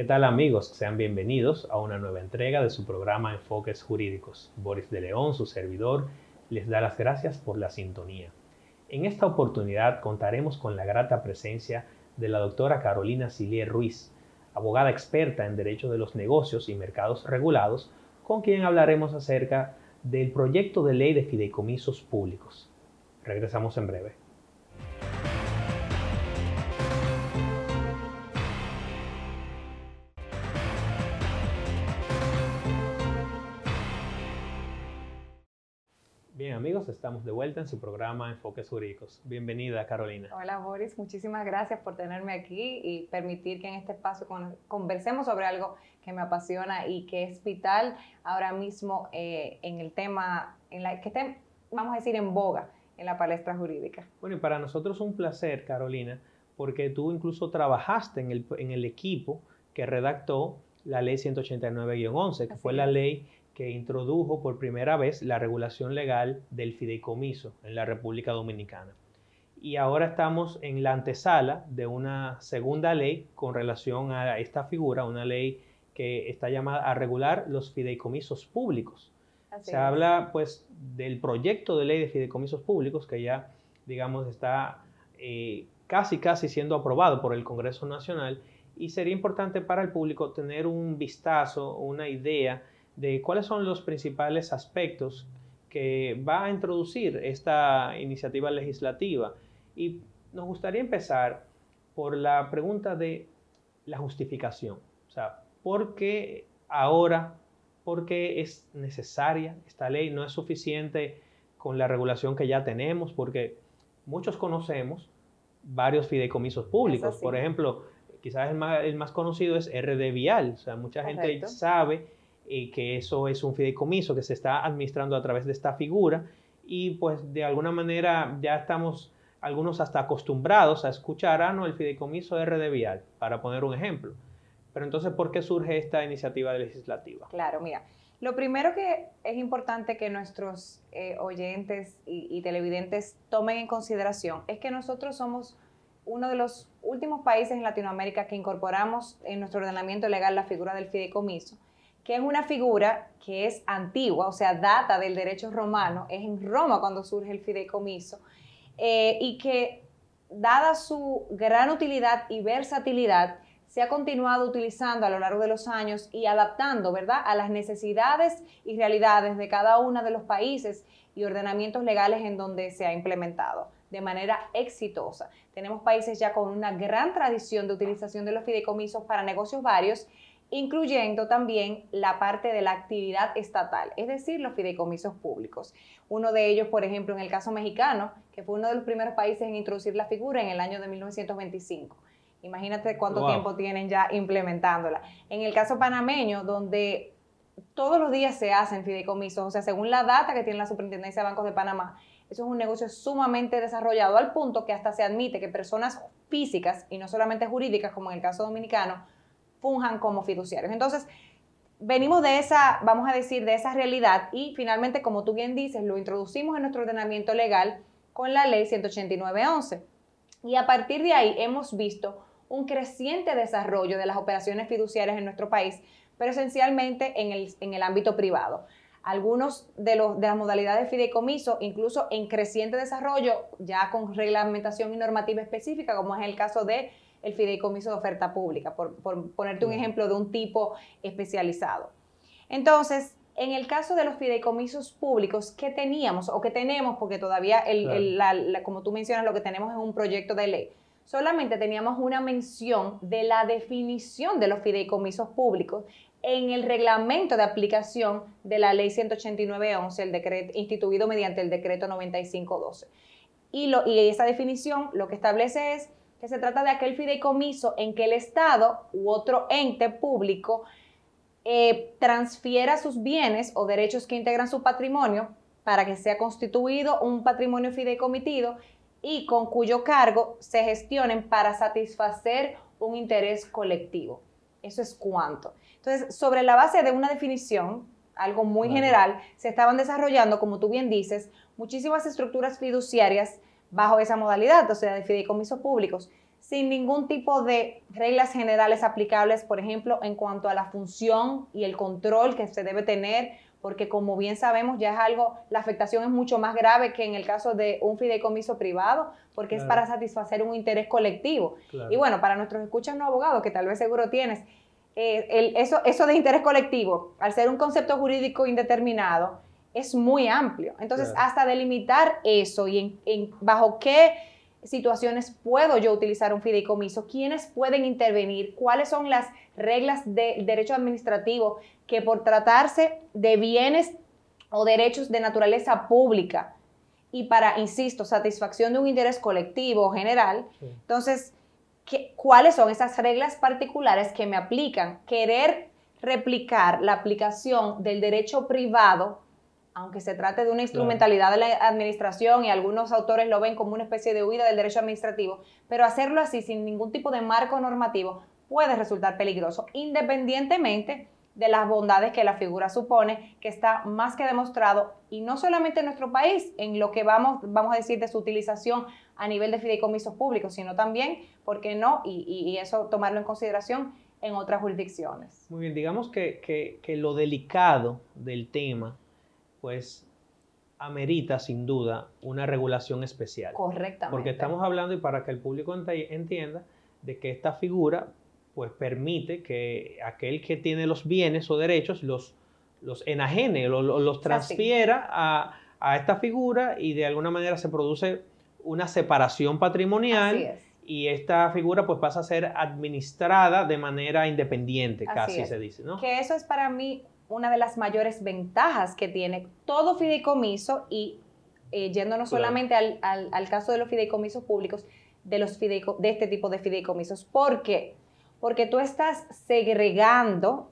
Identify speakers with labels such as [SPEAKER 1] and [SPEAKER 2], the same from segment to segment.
[SPEAKER 1] ¿Qué tal amigos? Sean bienvenidos a una nueva entrega de su programa Enfoques Jurídicos. Boris de León, su servidor, les da las gracias por la sintonía. En esta oportunidad contaremos con la grata presencia de la doctora Carolina Silier Ruiz, abogada experta en Derecho de los Negocios y Mercados Regulados, con quien hablaremos acerca del proyecto de ley de fideicomisos públicos. Regresamos en breve. Bien amigos, estamos de vuelta en su programa Enfoques Jurídicos. Bienvenida Carolina.
[SPEAKER 2] Hola Boris, muchísimas gracias por tenerme aquí y permitir que en este espacio conversemos sobre algo que me apasiona y que es vital ahora mismo eh, en el tema, en la, que esté, vamos a decir, en boga en la palestra jurídica.
[SPEAKER 1] Bueno, y para nosotros es un placer, Carolina, porque tú incluso trabajaste en el, en el equipo que redactó la ley 189-11, que fue la ley que introdujo por primera vez la regulación legal del fideicomiso en la República Dominicana. Y ahora estamos en la antesala de una segunda ley con relación a esta figura, una ley que está llamada a regular los fideicomisos públicos. Se habla pues del proyecto de ley de fideicomisos públicos que ya digamos está eh, casi casi siendo aprobado por el Congreso Nacional y sería importante para el público tener un vistazo, una idea de cuáles son los principales aspectos que va a introducir esta iniciativa legislativa. Y nos gustaría empezar por la pregunta de la justificación. O sea, ¿por qué ahora, por qué es necesaria esta ley? No es suficiente con la regulación que ya tenemos, porque muchos conocemos varios fideicomisos públicos. Por ejemplo, quizás el más, el más, conocido es RD Vial. O sea, mucha gente sabe y que eso es un fideicomiso que se está administrando a través de esta figura y pues de alguna manera ya estamos algunos hasta acostumbrados a escuchar, ah, no, el fideicomiso R Vial, para poner un ejemplo. Pero entonces, ¿por qué surge esta iniciativa legislativa?
[SPEAKER 2] Claro, mira, lo primero que es importante que nuestros eh, oyentes y, y televidentes tomen en consideración es que nosotros somos uno de los últimos países en Latinoamérica que incorporamos en nuestro ordenamiento legal la figura del fideicomiso que es una figura que es antigua, o sea, data del derecho romano, es en Roma cuando surge el fideicomiso, eh, y que dada su gran utilidad y versatilidad, se ha continuado utilizando a lo largo de los años y adaptando, ¿verdad?, a las necesidades y realidades de cada uno de los países y ordenamientos legales en donde se ha implementado de manera exitosa. Tenemos países ya con una gran tradición de utilización de los fideicomisos para negocios varios incluyendo también la parte de la actividad estatal, es decir, los fideicomisos públicos. Uno de ellos, por ejemplo, en el caso mexicano, que fue uno de los primeros países en introducir la figura en el año de 1925. Imagínate cuánto tiempo tienen ya implementándola. En el caso panameño, donde todos los días se hacen fideicomisos, o sea, según la data que tiene la Superintendencia de Bancos de Panamá, eso es un negocio sumamente desarrollado al punto que hasta se admite que personas físicas y no solamente jurídicas, como en el caso dominicano, funjan como fiduciarios. Entonces, venimos de esa, vamos a decir, de esa realidad y finalmente, como tú bien dices, lo introducimos en nuestro ordenamiento legal con la ley 189.11. Y a partir de ahí hemos visto un creciente desarrollo de las operaciones fiduciarias en nuestro país, pero esencialmente en el, en el ámbito privado. Algunos de, los, de las modalidades de fideicomiso, incluso en creciente desarrollo, ya con reglamentación y normativa específica, como es el caso de el fideicomiso de oferta pública, por, ponerte un ejemplo de un tipo especializado. Entonces, en el caso de los fideicomisos públicos, ¿qué teníamos o qué tenemos? Porque todavía, como tú mencionas, lo que tenemos es un proyecto de ley. Solamente teníamos una mención de la definición de los fideicomisos públicos en el reglamento de aplicación de la ley 189.11, el decreto instituido mediante el decreto 95.12. Y, lo, y esa definición lo que establece es que se trata de aquel fideicomiso en que el Estado u otro ente público eh, transfiera sus bienes o derechos que integran su patrimonio para que sea constituido un patrimonio fideicomitido y con cuyo cargo se gestionen para satisfacer un interés colectivo. Eso es cuánto. Entonces, sobre la base de una definición, algo muy general, se estaban desarrollando, como tú bien dices, muchísimas estructuras fiduciarias bajo esa modalidad, o sea, de fideicomisos públicos. sin ningún tipo de reglas generales aplicables, por ejemplo, en cuanto a la función y el control que se debe tener, porque como bien sabemos ya es algo, la afectación es mucho más grave que en el caso de un fideicomiso privado, porque es para satisfacer un interés colectivo. Y bueno, para nuestros escuchas no abogados, que tal vez seguro tienes, eh, eso, eso de interés colectivo, al ser un concepto jurídico indeterminado, es muy amplio. Entonces, hasta delimitar eso y en bajo qué situaciones puedo yo utilizar un fideicomiso, quiénes pueden intervenir, cuáles son las reglas del derecho administrativo que por tratarse de bienes o derechos de naturaleza pública y para, insisto, satisfacción de un interés colectivo o general, entonces, ¿cuáles son esas reglas particulares que me aplican? Querer replicar la aplicación del derecho privado aunque se trate de una instrumentalidad de la administración y algunos autores lo ven como una especie de huida del derecho administrativo, pero hacerlo así sin ningún tipo de marco normativo puede resultar peligroso, independientemente de las bondades que la figura supone, que está más que demostrado, y no solamente en nuestro país, en lo que vamos, vamos a decir de su utilización a nivel de fideicomisos públicos, sino también, ¿por qué no? Y, eso tomarlo en consideración en otras jurisdicciones.
[SPEAKER 1] Muy bien, digamos que, que lo delicado del tema pues amerita sin duda una regulación especial.
[SPEAKER 2] Correctamente.
[SPEAKER 1] Porque estamos hablando y para que el público entienda de que esta figura pues permite que aquel que tiene los bienes o derechos los, los enajene, los, los transfiera a, a, esta figura y de alguna manera se produce una separación patrimonial y esta figura pues pasa a ser administrada de manera independiente, casi se dice, ¿no?
[SPEAKER 2] Que eso es para mí una de las mayores ventajas que tiene todo fideicomiso y eh, yéndonos solamente al, caso de los fideicomisos públicos, de, los de este tipo de fideicomisos. ¿Por qué? Porque tú estás segregando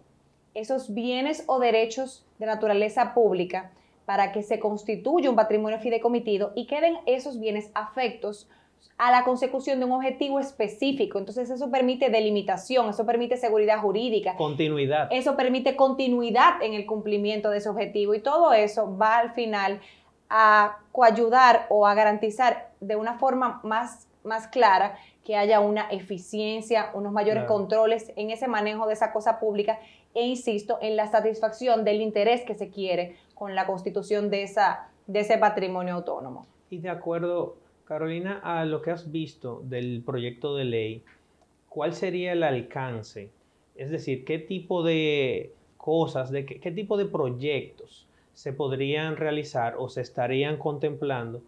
[SPEAKER 2] esos bienes o derechos de naturaleza pública para que se constituya un patrimonio fideicomitido y queden esos bienes afectos a la consecución de un objetivo específico. Entonces eso permite delimitación, eso permite seguridad jurídica.
[SPEAKER 1] Continuidad.
[SPEAKER 2] Eso permite continuidad en el cumplimiento de ese objetivo y todo eso va al final a coayudar o a garantizar de una forma más, más clara que haya una eficiencia, unos mayores controles en ese manejo de esa cosa pública e insisto en la satisfacción del interés que se quiere con la constitución de, esa, de ese patrimonio autónomo.
[SPEAKER 1] Y de acuerdo Carolina, a lo que has visto del proyecto de ley, ¿cuál sería el alcance? Es decir, ¿qué tipo de cosas, de qué, tipo de proyectos se podrían realizar o se estarían contemplando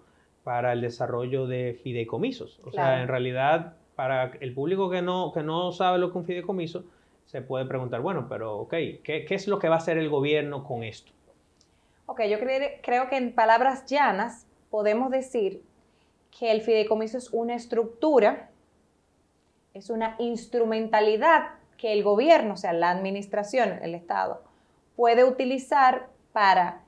[SPEAKER 1] para el desarrollo de fideicomisos? O sea, en realidad, para el público que no, que no sabe lo que es un fideicomiso, se puede preguntar, bueno, pero ok, ¿qué, es lo que va a hacer el gobierno con esto?
[SPEAKER 2] Ok, yo creo que en palabras llanas podemos decir que el fideicomiso es una estructura, es una instrumentalidad que el gobierno, o sea, la administración, el Estado, puede utilizar para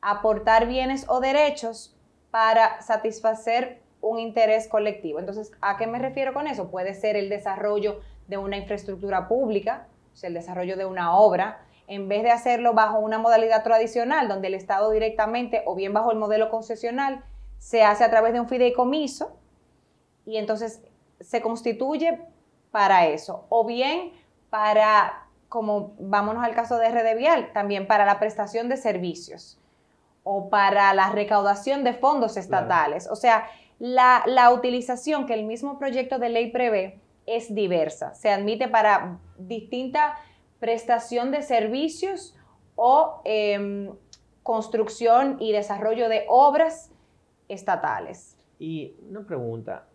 [SPEAKER 2] aportar bienes o derechos para satisfacer un interés colectivo. Entonces, ¿a qué me refiero con eso? Puede ser el desarrollo de una infraestructura pública, o sea, el desarrollo de una obra, en vez de hacerlo bajo una modalidad tradicional, donde el Estado directamente, o bien bajo el modelo concesional, se hace a través de un fideicomiso y entonces se constituye para eso. O bien para, como vámonos al caso de RD Vial, también para la prestación de servicios o para la recaudación de fondos estatales. O sea, la, la, utilización que el mismo proyecto de ley prevé es diversa. Se admite para distinta prestación de servicios o em, construcción y desarrollo de obras estatales.
[SPEAKER 1] Y una pregunta.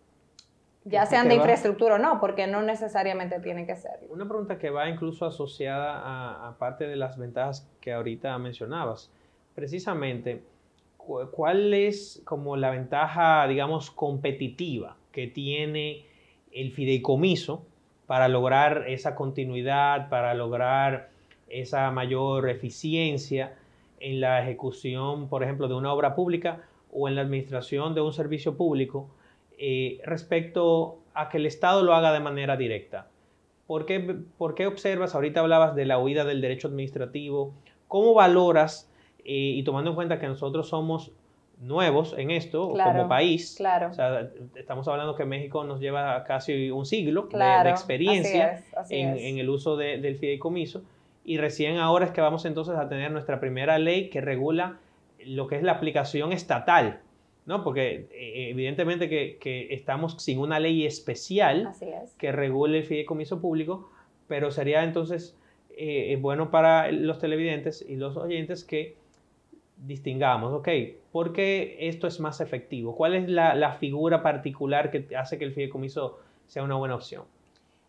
[SPEAKER 2] Ya sean de infraestructura o no, porque no necesariamente tienen que ser.
[SPEAKER 1] Una pregunta que va incluso asociada a, parte de las ventajas que ahorita mencionabas. Precisamente, ¿cuál es como la ventaja, digamos, competitiva que tiene el fideicomiso para lograr esa continuidad, para lograr esa mayor eficiencia en la ejecución, por ejemplo, de una obra pública o en la administración de un servicio público eh, respecto a que el Estado lo haga de manera directa. ¿Por qué, ¿Por qué, observas, ahorita hablabas de la huida del derecho administrativo, cómo valoras, eh, y tomando en cuenta que nosotros somos nuevos en esto
[SPEAKER 2] Claro,
[SPEAKER 1] como país.
[SPEAKER 2] claro.
[SPEAKER 1] O sea, estamos hablando que México nos lleva casi un siglo de- experiencia
[SPEAKER 2] así es, así
[SPEAKER 1] en,
[SPEAKER 2] es.
[SPEAKER 1] en el uso de- del fideicomiso y recién ahora es que vamos entonces a tener nuestra primera ley que regula lo que es la aplicación estatal, ¿no? Porque eh, evidentemente que, que estamos sin una ley especial
[SPEAKER 2] es.
[SPEAKER 1] que regule el fideicomiso público, pero sería entonces eh, bueno para los televidentes y los oyentes que distingamos, ok, ¿por qué esto es más efectivo? ¿Cuál es la, la figura particular que hace que el fideicomiso sea una buena opción?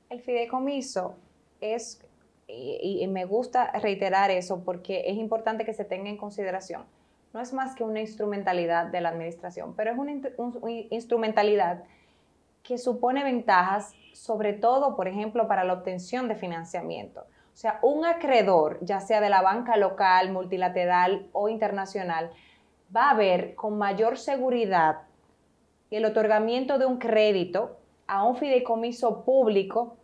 [SPEAKER 2] El fideicomiso es, y, y me gusta reiterar eso porque es importante que se tenga en consideración, no es más que una instrumentalidad de la administración, pero es una instrumentalidad que supone ventajas, sobre todo, por ejemplo, para la obtención de financiamiento. O sea, un acreedor, ya sea de la banca local, multilateral o internacional, va a ver con mayor seguridad el otorgamiento de un crédito a un fideicomiso público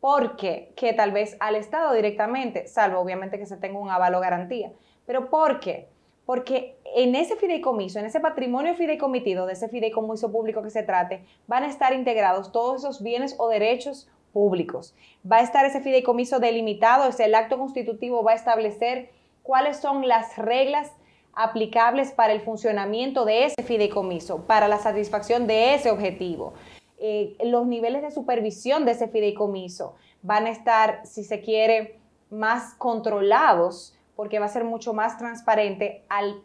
[SPEAKER 2] porque que tal vez al Estado directamente, salvo obviamente que se tenga un aval o garantía. Pero ¿por qué? Porque en ese fideicomiso, en ese patrimonio fideicomitido de ese fideicomiso público que se trate, van a estar integrados todos esos bienes o derechos públicos. Va a estar ese fideicomiso delimitado, es el acto constitutivo va a establecer cuáles son las reglas aplicables para el funcionamiento de ese fideicomiso, para la satisfacción de ese objetivo. Eh, los niveles de supervisión de ese fideicomiso van a estar, si se quiere, más controlados porque va a ser mucho más transparente al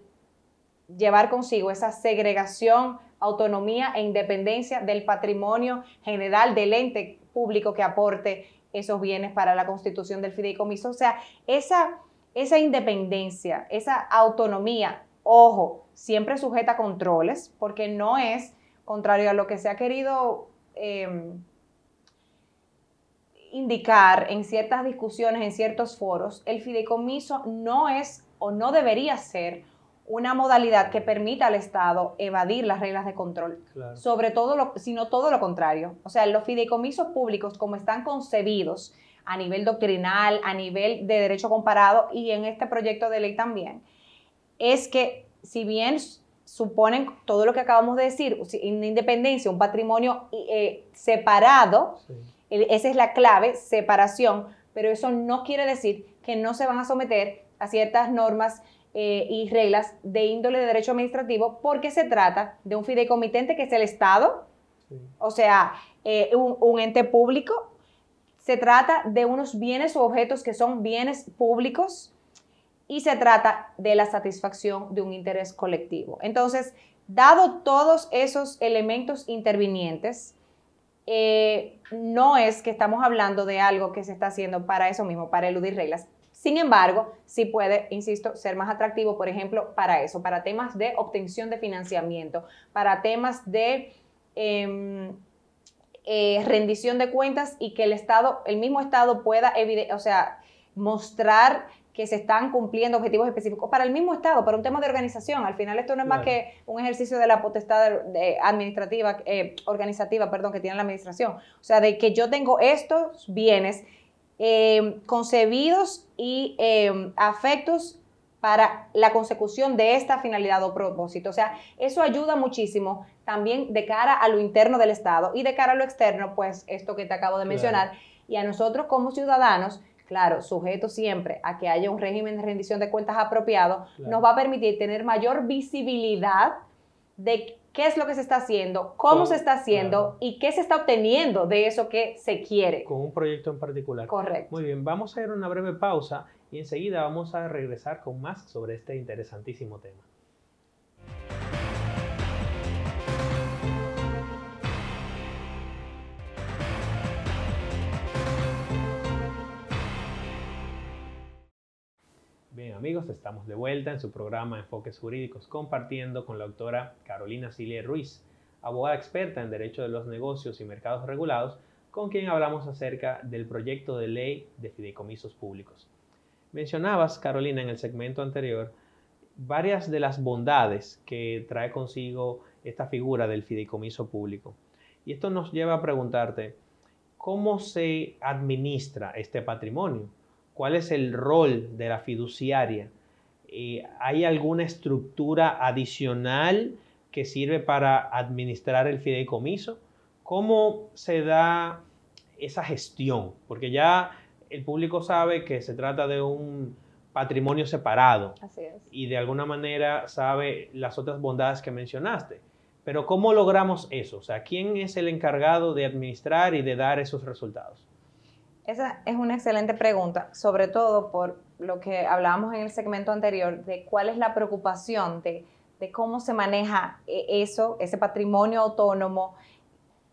[SPEAKER 2] llevar consigo esa segregación, autonomía e independencia del patrimonio general del ente público que aporte esos bienes para la constitución del fideicomiso. O sea, esa, esa independencia, esa autonomía, ojo, siempre sujeta a controles, porque no es contrario a lo que se ha querido eh, indicar en ciertas discusiones, en ciertos foros, el fideicomiso no es o no debería ser una modalidad que permita al Estado evadir las reglas de control.
[SPEAKER 1] Claro.
[SPEAKER 2] Sobre todo, lo, sino todo lo contrario. O sea, los fideicomisos públicos, como están concebidos a nivel doctrinal, a nivel de derecho comparado y en este proyecto de ley también, es que si bien suponen todo lo que acabamos de decir, una independencia, un patrimonio eh, separado,
[SPEAKER 1] Sí.
[SPEAKER 2] Esa es la clave, separación, pero eso no quiere decir que no se van a someter a ciertas normas eh, y reglas de índole de derecho administrativo porque se trata de un fideicomitente que es el Estado,
[SPEAKER 1] Sí.
[SPEAKER 2] o sea, eh, un, un ente público. Se trata de unos bienes o objetos que son bienes públicos y se trata de la satisfacción de un interés colectivo. Entonces, dado todos esos elementos intervinientes, eh, no es que estamos hablando de algo que se está haciendo para eso mismo, para eludir reglas. Sin embargo, sí puede, insisto, ser más atractivo, por ejemplo, para eso, para temas de obtención de financiamiento, para temas de eh, eh, rendición de cuentas y que el Estado, el mismo Estado pueda, o sea, mostrar que se están cumpliendo objetivos específicos para el mismo Estado, para un tema de organización. Al final esto no es más que un ejercicio de la potestad administrativa, eh, organizativa, perdón, que tiene la administración. O sea, de que yo tengo estos bienes eh, concebidos y eh, afectos para la consecución de esta finalidad o propósito. O sea, eso ayuda muchísimo también de cara a lo interno del Estado y de cara a lo externo, pues esto que te acabo de
[SPEAKER 1] Claro.
[SPEAKER 2] mencionar. Y a nosotros como ciudadanos, claro, sujetos siempre a que haya un régimen de rendición de cuentas apropiado,
[SPEAKER 1] Claro.
[SPEAKER 2] nos va a permitir tener mayor visibilidad de qué es lo que se está haciendo, cómo
[SPEAKER 1] Con-
[SPEAKER 2] se está haciendo
[SPEAKER 1] claro.
[SPEAKER 2] y qué se está obteniendo de eso que se quiere.
[SPEAKER 1] Con un proyecto en particular.
[SPEAKER 2] Correcto.
[SPEAKER 1] Muy bien, vamos a ir a una breve pausa y enseguida vamos a regresar con más sobre este interesantísimo tema. Bien amigos, estamos de vuelta en su programa Enfoques Jurídicos compartiendo con la doctora Carolina Cilia Ruiz, abogada experta en Derecho de los Negocios y Mercados Regulados, con quien hablamos acerca del proyecto de ley de fideicomisos públicos. Mencionabas, Carolina, en el segmento anterior, varias de las bondades que trae consigo esta figura del fideicomiso público. Y esto nos lleva a preguntarte, ¿cómo se administra este patrimonio? ¿Cuál es el rol de la fiduciaria eh, ¿hay alguna estructura adicional que sirve para administrar el fideicomiso? ¿Cómo se da esa gestión? Porque ya el público sabe que se trata de un patrimonio separado y de alguna manera sabe las otras bondades que mencionaste. Pero ¿cómo logramos eso? O sea, ¿quién es el encargado de administrar y de dar esos resultados?
[SPEAKER 2] Esa es una excelente pregunta, sobre todo por lo que hablábamos en el segmento anterior, de cuál es la preocupación de, cómo se maneja eh, eso, ese patrimonio autónomo,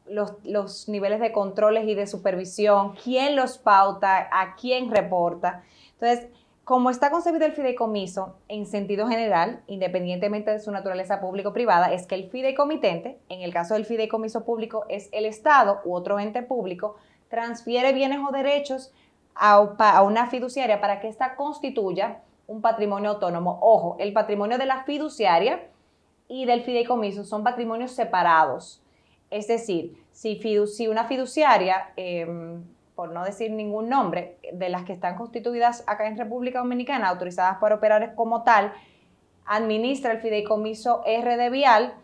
[SPEAKER 2] los, los, niveles de controles y de supervisión, quién los pauta, a quién reporta. Entonces, como está concebido el fideicomiso en sentido general, independientemente de su naturaleza público-privada, es que el fideicomitente, en el caso del fideicomiso público, es el Estado u otro ente público, transfiere bienes o derechos a, una fiduciaria para que ésta constituya un patrimonio autónomo. Ojo, el patrimonio de la fiduciaria y del fideicomiso son patrimonios separados. Es decir, si, si una fiduciaria, em, por no decir ningún nombre, de las que están constituidas acá en República Dominicana, autorizadas para operar como tal, administra el fideicomiso RD Vial,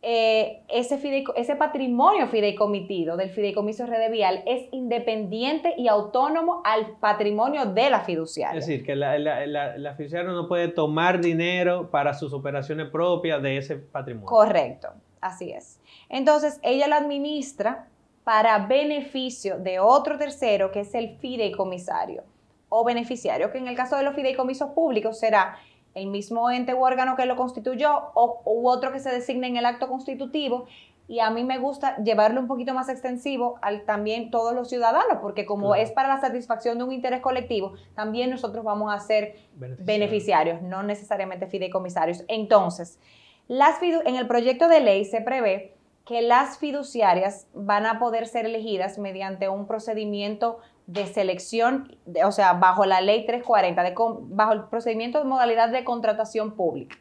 [SPEAKER 2] eh, ese, ese patrimonio fideicomitido del fideicomiso red vial es independiente y autónomo al patrimonio de la fiduciaria.
[SPEAKER 1] Es decir, que la, la, fiduciaria no puede tomar dinero para sus operaciones propias de ese patrimonio.
[SPEAKER 2] Correcto, así es. Entonces, ella la administra para beneficio de otro tercero que es el fideicomisario o beneficiario, que en el caso de los fideicomisos públicos será el mismo ente u órgano que lo constituyó o, u otro que se designe en el acto constitutivo. Y a mí me gusta llevarlo un poquito más extensivo al también todos los ciudadanos, porque como es para la satisfacción de un interés colectivo, también nosotros vamos a ser beneficiarios, no necesariamente fideicomisarios. Entonces, las en el proyecto de ley se prevé que las fiduciarias van a poder ser elegidas mediante un procedimiento de selección, o sea, bajo la ley 340, de, bajo el procedimiento de modalidad de contratación pública.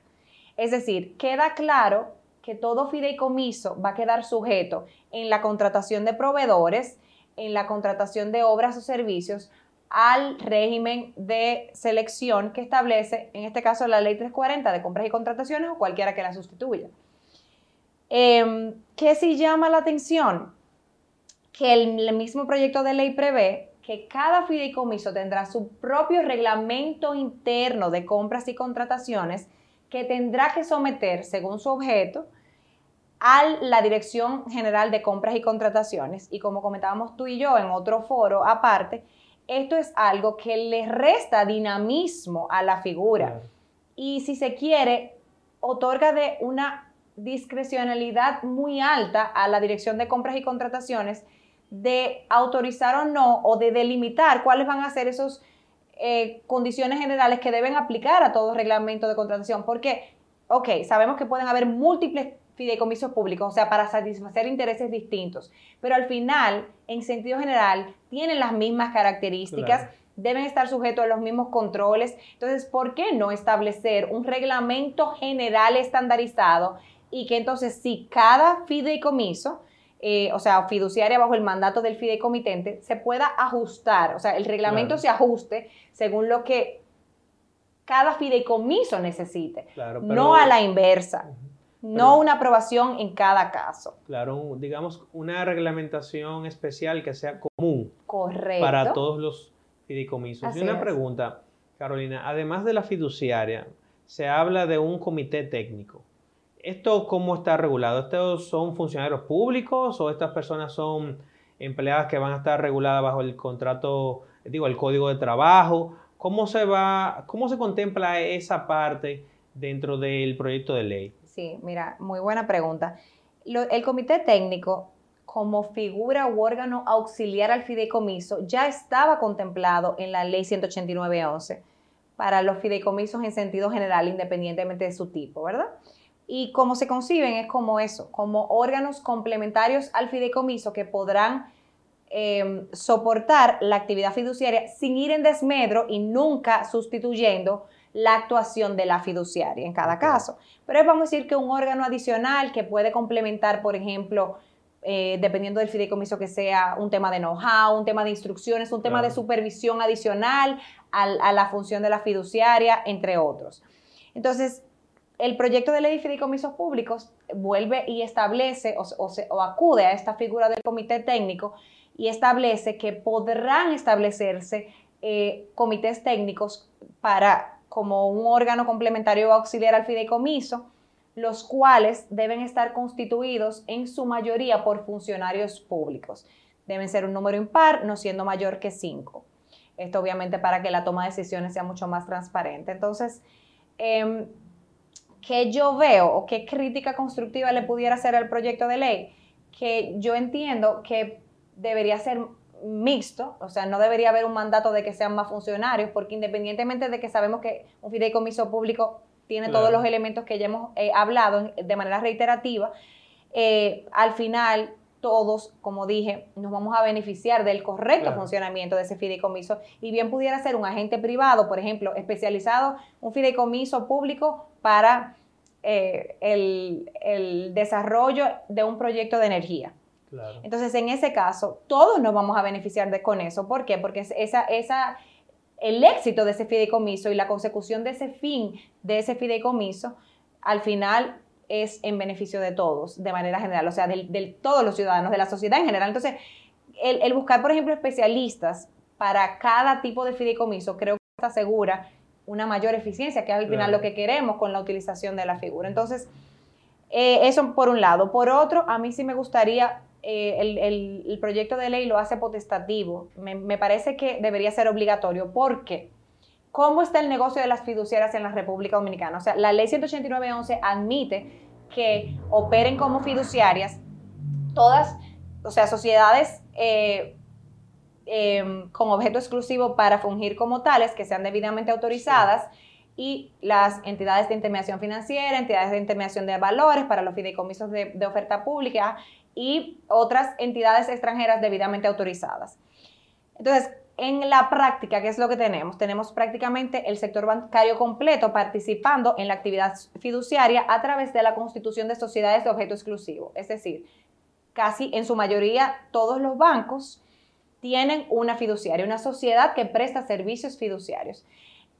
[SPEAKER 2] Es decir, queda claro que todo fideicomiso va a quedar sujeto en la contratación de proveedores, en la contratación de obras o servicios, al régimen de selección que establece, en este caso, la ley 340 de compras y contrataciones o cualquiera que la sustituya. Eh, ¿Qué sí llama la atención? Que el mismo proyecto de ley prevé que cada fideicomiso tendrá su propio reglamento interno de compras y contrataciones que tendrá que someter, según su objeto, a la Dirección General de Compras y Contrataciones. Y como comentábamos tú y yo en otro foro aparte, esto es algo que le resta dinamismo a la figura. Y si se quiere, otorga de una discrecionalidad muy alta a la Dirección de Compras y Contrataciones de autorizar o no o de delimitar cuáles van a ser esas eh, condiciones generales que deben aplicar a todo reglamento de contratación. Porque, ok, sabemos que pueden haber múltiples fideicomisos públicos, o sea, para satisfacer intereses distintos, pero al final, en sentido general, tienen las mismas características. deben estar sujetos a los mismos controles. Entonces, ¿por qué no establecer un reglamento general estandarizado y que entonces si cada fideicomiso eh, o sea, fiduciaria bajo el mandato del fideicomitente, se pueda ajustar, o sea, el reglamento se ajuste según lo que cada fideicomiso necesite, no a la inversa. no una aprobación en cada caso.
[SPEAKER 1] Claro, digamos una reglamentación especial que sea común para todos los fideicomisos. y una pregunta, Carolina, además de la fiduciaria, se habla de un comité técnico. ¿Esto cómo está regulado? ¿Estos son funcionarios públicos o estas personas son empleadas que van a estar reguladas bajo el contrato, digo, el código de trabajo? ¿Cómo se va, cómo se contempla esa parte dentro del proyecto de ley?
[SPEAKER 2] Sí, mira, muy buena pregunta. el comité técnico, como figura u órgano auxiliar al fideicomiso, ya estaba contemplado en la ley 189.11 para los fideicomisos en sentido general, independientemente de su tipo, ¿verdad? Y cómo se conciben es como eso, como órganos complementarios al fideicomiso que podrán em, soportar la actividad fiduciaria sin ir en desmedro y nunca sustituyendo la actuación de la fiduciaria en cada caso. Pero vamos a decir que un órgano adicional que puede complementar, por ejemplo, eh, dependiendo del fideicomiso que sea, un tema de know-how, un tema de instrucciones, un tema de supervisión adicional a la función de la fiduciaria, entre otros. Entonces, el proyecto de ley de fideicomisos públicos vuelve y establece o, acude a esta figura del comité técnico y establece que podrán establecerse eh, comités técnicos para como un órgano complementario auxiliar al fideicomiso, los cuales deben estar constituidos en su mayoría por funcionarios públicos. Deben ser un número impar, no siendo mayor que cinco. Esto obviamente para que la toma de decisiones sea mucho más transparente. Entonces, eh, ¿qué yo veo o qué crítica constructiva le pudiera hacer al proyecto de ley? Que yo entiendo que debería ser mixto, o sea, no debería haber un mandato de que sean más funcionarios, porque independientemente de que sabemos que un fideicomiso público tiene todos los elementos que ya hemos eh, hablado de manera reiterativa, eh, al final todos, como dije, nos vamos a beneficiar del correcto funcionamiento de ese fideicomiso. Y bien pudiera ser un agente privado, por ejemplo, especializado, un fideicomiso público para eh, el, desarrollo de un proyecto de energía. Entonces, en ese caso, todos nos vamos a beneficiar de, con eso. ¿Por qué? Porque esa, esa, el éxito de ese fideicomiso y la consecución de ese fin de ese fideicomiso, al final es en beneficio de todos, de manera general, o sea, de, todos los ciudadanos, de la sociedad en general. Entonces, el, buscar, por ejemplo, especialistas para cada tipo de fideicomiso, creo que está segura una mayor eficiencia, que es al final lo que queremos con la utilización de la figura. Entonces, eh, eso por un lado. Por otro, a mí sí me gustaría eh, el, proyecto de ley lo hace potestativo. Me, parece que debería ser obligatorio porque ¿cómo está el negocio de las fiduciarias en la República Dominicana? O sea, la ley 189.11 admite que operen como fiduciarias todas, o sea, sociedades eh, em, con objeto exclusivo para fungir como tales, que sean debidamente autorizadas. y las entidades de intermediación financiera, entidades de intermediación de valores para los fideicomisos de, de, oferta pública y otras entidades extranjeras debidamente autorizadas. Entonces, en la práctica, ¿qué es lo que tenemos? Tenemos prácticamente el sector bancario completo participando en la actividad fiduciaria a través de la constitución de sociedades de objeto exclusivo. Es decir, casi en su mayoría todos los bancos tienen una fiduciaria, una sociedad que presta servicios fiduciarios.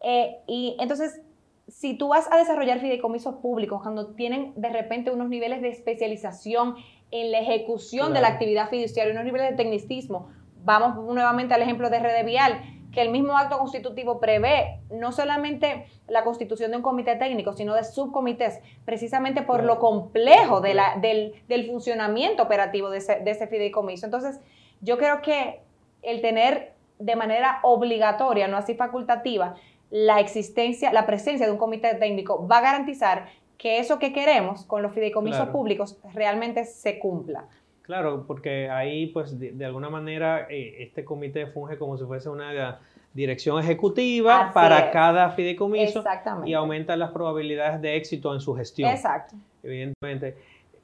[SPEAKER 2] Eh, y entonces, si tú vas a desarrollar fideicomisos públicos cuando tienen de repente unos niveles de especialización en la ejecución de la actividad fiduciaria, unos niveles de tecnicismo. Vamos nuevamente al ejemplo de Rede Vial, que el mismo acto constitutivo prevé no solamente la constitución de un comité técnico, sino de subcomités, precisamente por lo complejo de la, del, del, funcionamiento operativo de ese, de ese fideicomiso. Entonces, yo creo que el tener de manera obligatoria, no así facultativa, la existencia, la presencia de un comité técnico va a garantizar que eso que queremos con los fideicomisos públicos realmente se cumpla.
[SPEAKER 1] Claro, porque ahí pues de, alguna manera eh, este comité funge como si fuese una dirección ejecutiva para cada fideicomiso y aumenta las probabilidades de éxito en su gestión.
[SPEAKER 2] Exacto.
[SPEAKER 1] Evidentemente.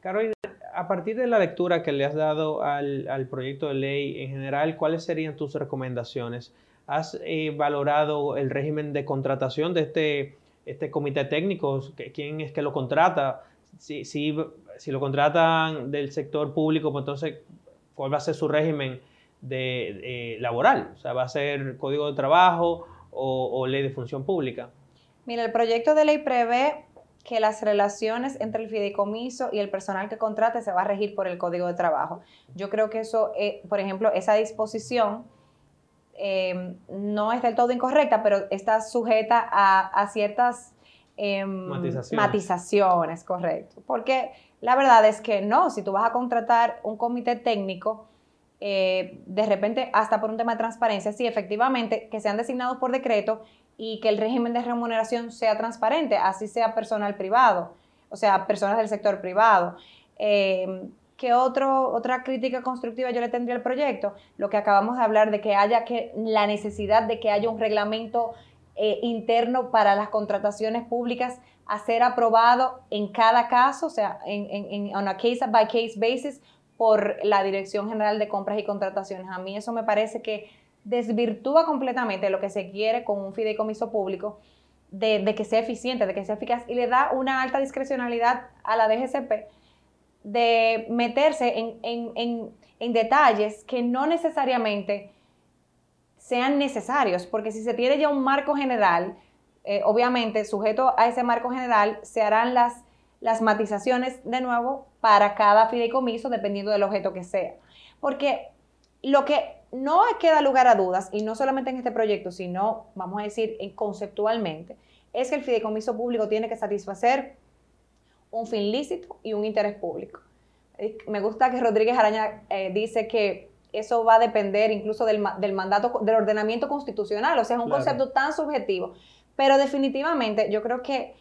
[SPEAKER 1] Carolina, a partir de la lectura que le has dado al, proyecto de ley en general, ¿cuáles serían tus recomendaciones? ¿Has eh, valorado el régimen de contratación de este este comité técnico, quién es que lo contrata, si, lo contratan del sector público, pues entonces, ¿cuál va a ser su régimen de, laboral? O sea, ¿va a ser código de trabajo o, ley de función pública?
[SPEAKER 2] Mira, el proyecto de ley prevé que las relaciones entre el fideicomiso y el personal que contrate se va a regir por el código de trabajo. Yo creo que eso, eh, por ejemplo, esa disposición Em, no es del todo incorrecta, pero está sujeta a, ciertas em, matizaciones. correcto. Porque la verdad es que no, si tú vas a contratar un comité técnico, eh, de repente, hasta por un tema de transparencia, sí, efectivamente, que sean designados por decreto y que el régimen de remuneración sea transparente, así sea personal privado, o sea, personas del sector privado. Em, ¿Qué otro, otra crítica constructiva yo le tendría al proyecto? Lo que acabamos de hablar de que haya que, la necesidad de que haya un reglamento eh, interno para las contrataciones públicas a ser aprobado en cada caso, o sea, en, en, on a case by case basis por la Dirección General de Compras y Contrataciones. A mí eso me parece que desvirtúa completamente lo que se quiere con un fideicomiso público, de, que sea eficiente, de que sea eficaz y le da una alta discrecionalidad a la DGCP de meterse en, detalles que no necesariamente sean necesarios, porque si se tiene ya un marco general, eh, obviamente sujeto a ese marco general se harán las, las matizaciones de nuevo para cada fideicomiso dependiendo del objeto que sea. Porque lo que no queda lugar a dudas, y no solamente en este proyecto, sino, vamos a decir, conceptualmente, es que el fideicomiso público tiene que satisfacer un fin lícito y un interés público. Me gusta que Rodríguez Araña eh, dice que eso va a depender incluso del, mandato, del ordenamiento constitucional, o sea, es un concepto tan subjetivo. Pero definitivamente yo creo que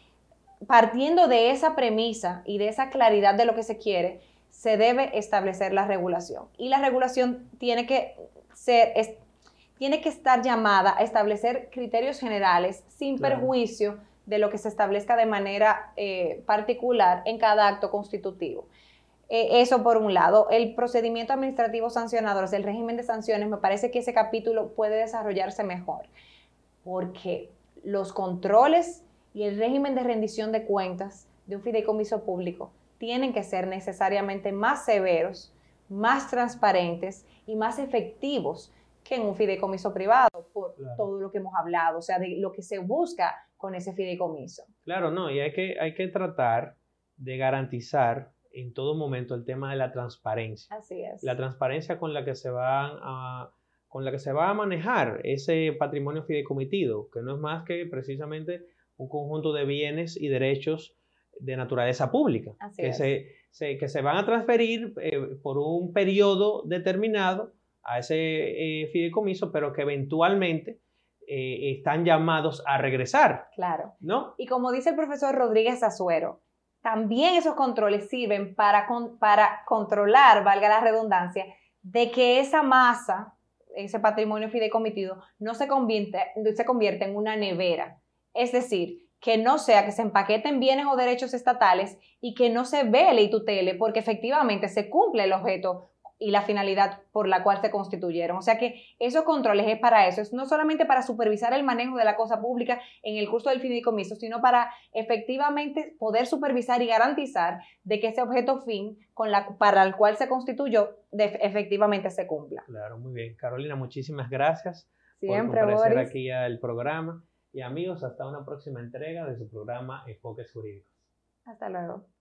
[SPEAKER 2] partiendo de esa premisa y de esa claridad de lo que se quiere, se debe establecer la regulación. Y la regulación tiene que ser, tiene que estar llamada a establecer criterios generales sin perjuicio de lo que se establezca de manera eh, particular en cada acto constitutivo. Eh, eso por un lado. El procedimiento administrativo sancionador, el régimen de sanciones, me parece que ese capítulo puede desarrollarse mejor, porque los controles y el régimen de rendición de cuentas de un fideicomiso público tienen que ser necesariamente más severos, más transparentes y más efectivos que en un fideicomiso privado, por todo lo que hemos hablado, o sea, de lo que se busca con ese fideicomiso.
[SPEAKER 1] Claro, no, y hay que, hay que tratar de garantizar en todo momento el tema de la transparencia.
[SPEAKER 2] Así es.
[SPEAKER 1] La transparencia con la que se va a, con la que se va a manejar ese patrimonio fideicomitido, que no es más que precisamente un conjunto de bienes y derechos de naturaleza pública, que, Se, que se van a transferir eh, por un periodo determinado a ese eh, fideicomiso, pero que eventualmente eh, están llamados a regresar.
[SPEAKER 2] Claro.
[SPEAKER 1] ¿No?
[SPEAKER 2] Y como dice el profesor Rodríguez Azuero, también esos controles sirven para, para controlar, valga la redundancia, de que esa masa, ese patrimonio fideicomitido, no se convierte, se convierte en una nevera. Es decir, que no sea que se empaqueten bienes o derechos estatales y que no se vele y tutele porque efectivamente se cumple el objeto y la finalidad por la cual se constituyeron. O sea que esos controles es para eso, es no solamente para supervisar el manejo de la cosa pública en el curso del fideicomiso, sino para efectivamente poder supervisar y garantizar de que ese objeto fin con la, para el cual se constituyó efectivamente se cumpla.
[SPEAKER 1] Claro, muy bien. Carolina, muchísimas gracias Siempre, por comparecer aquí al programa. Y amigos, hasta una próxima entrega de su programa Enfoques Jurídicos.
[SPEAKER 2] Hasta luego.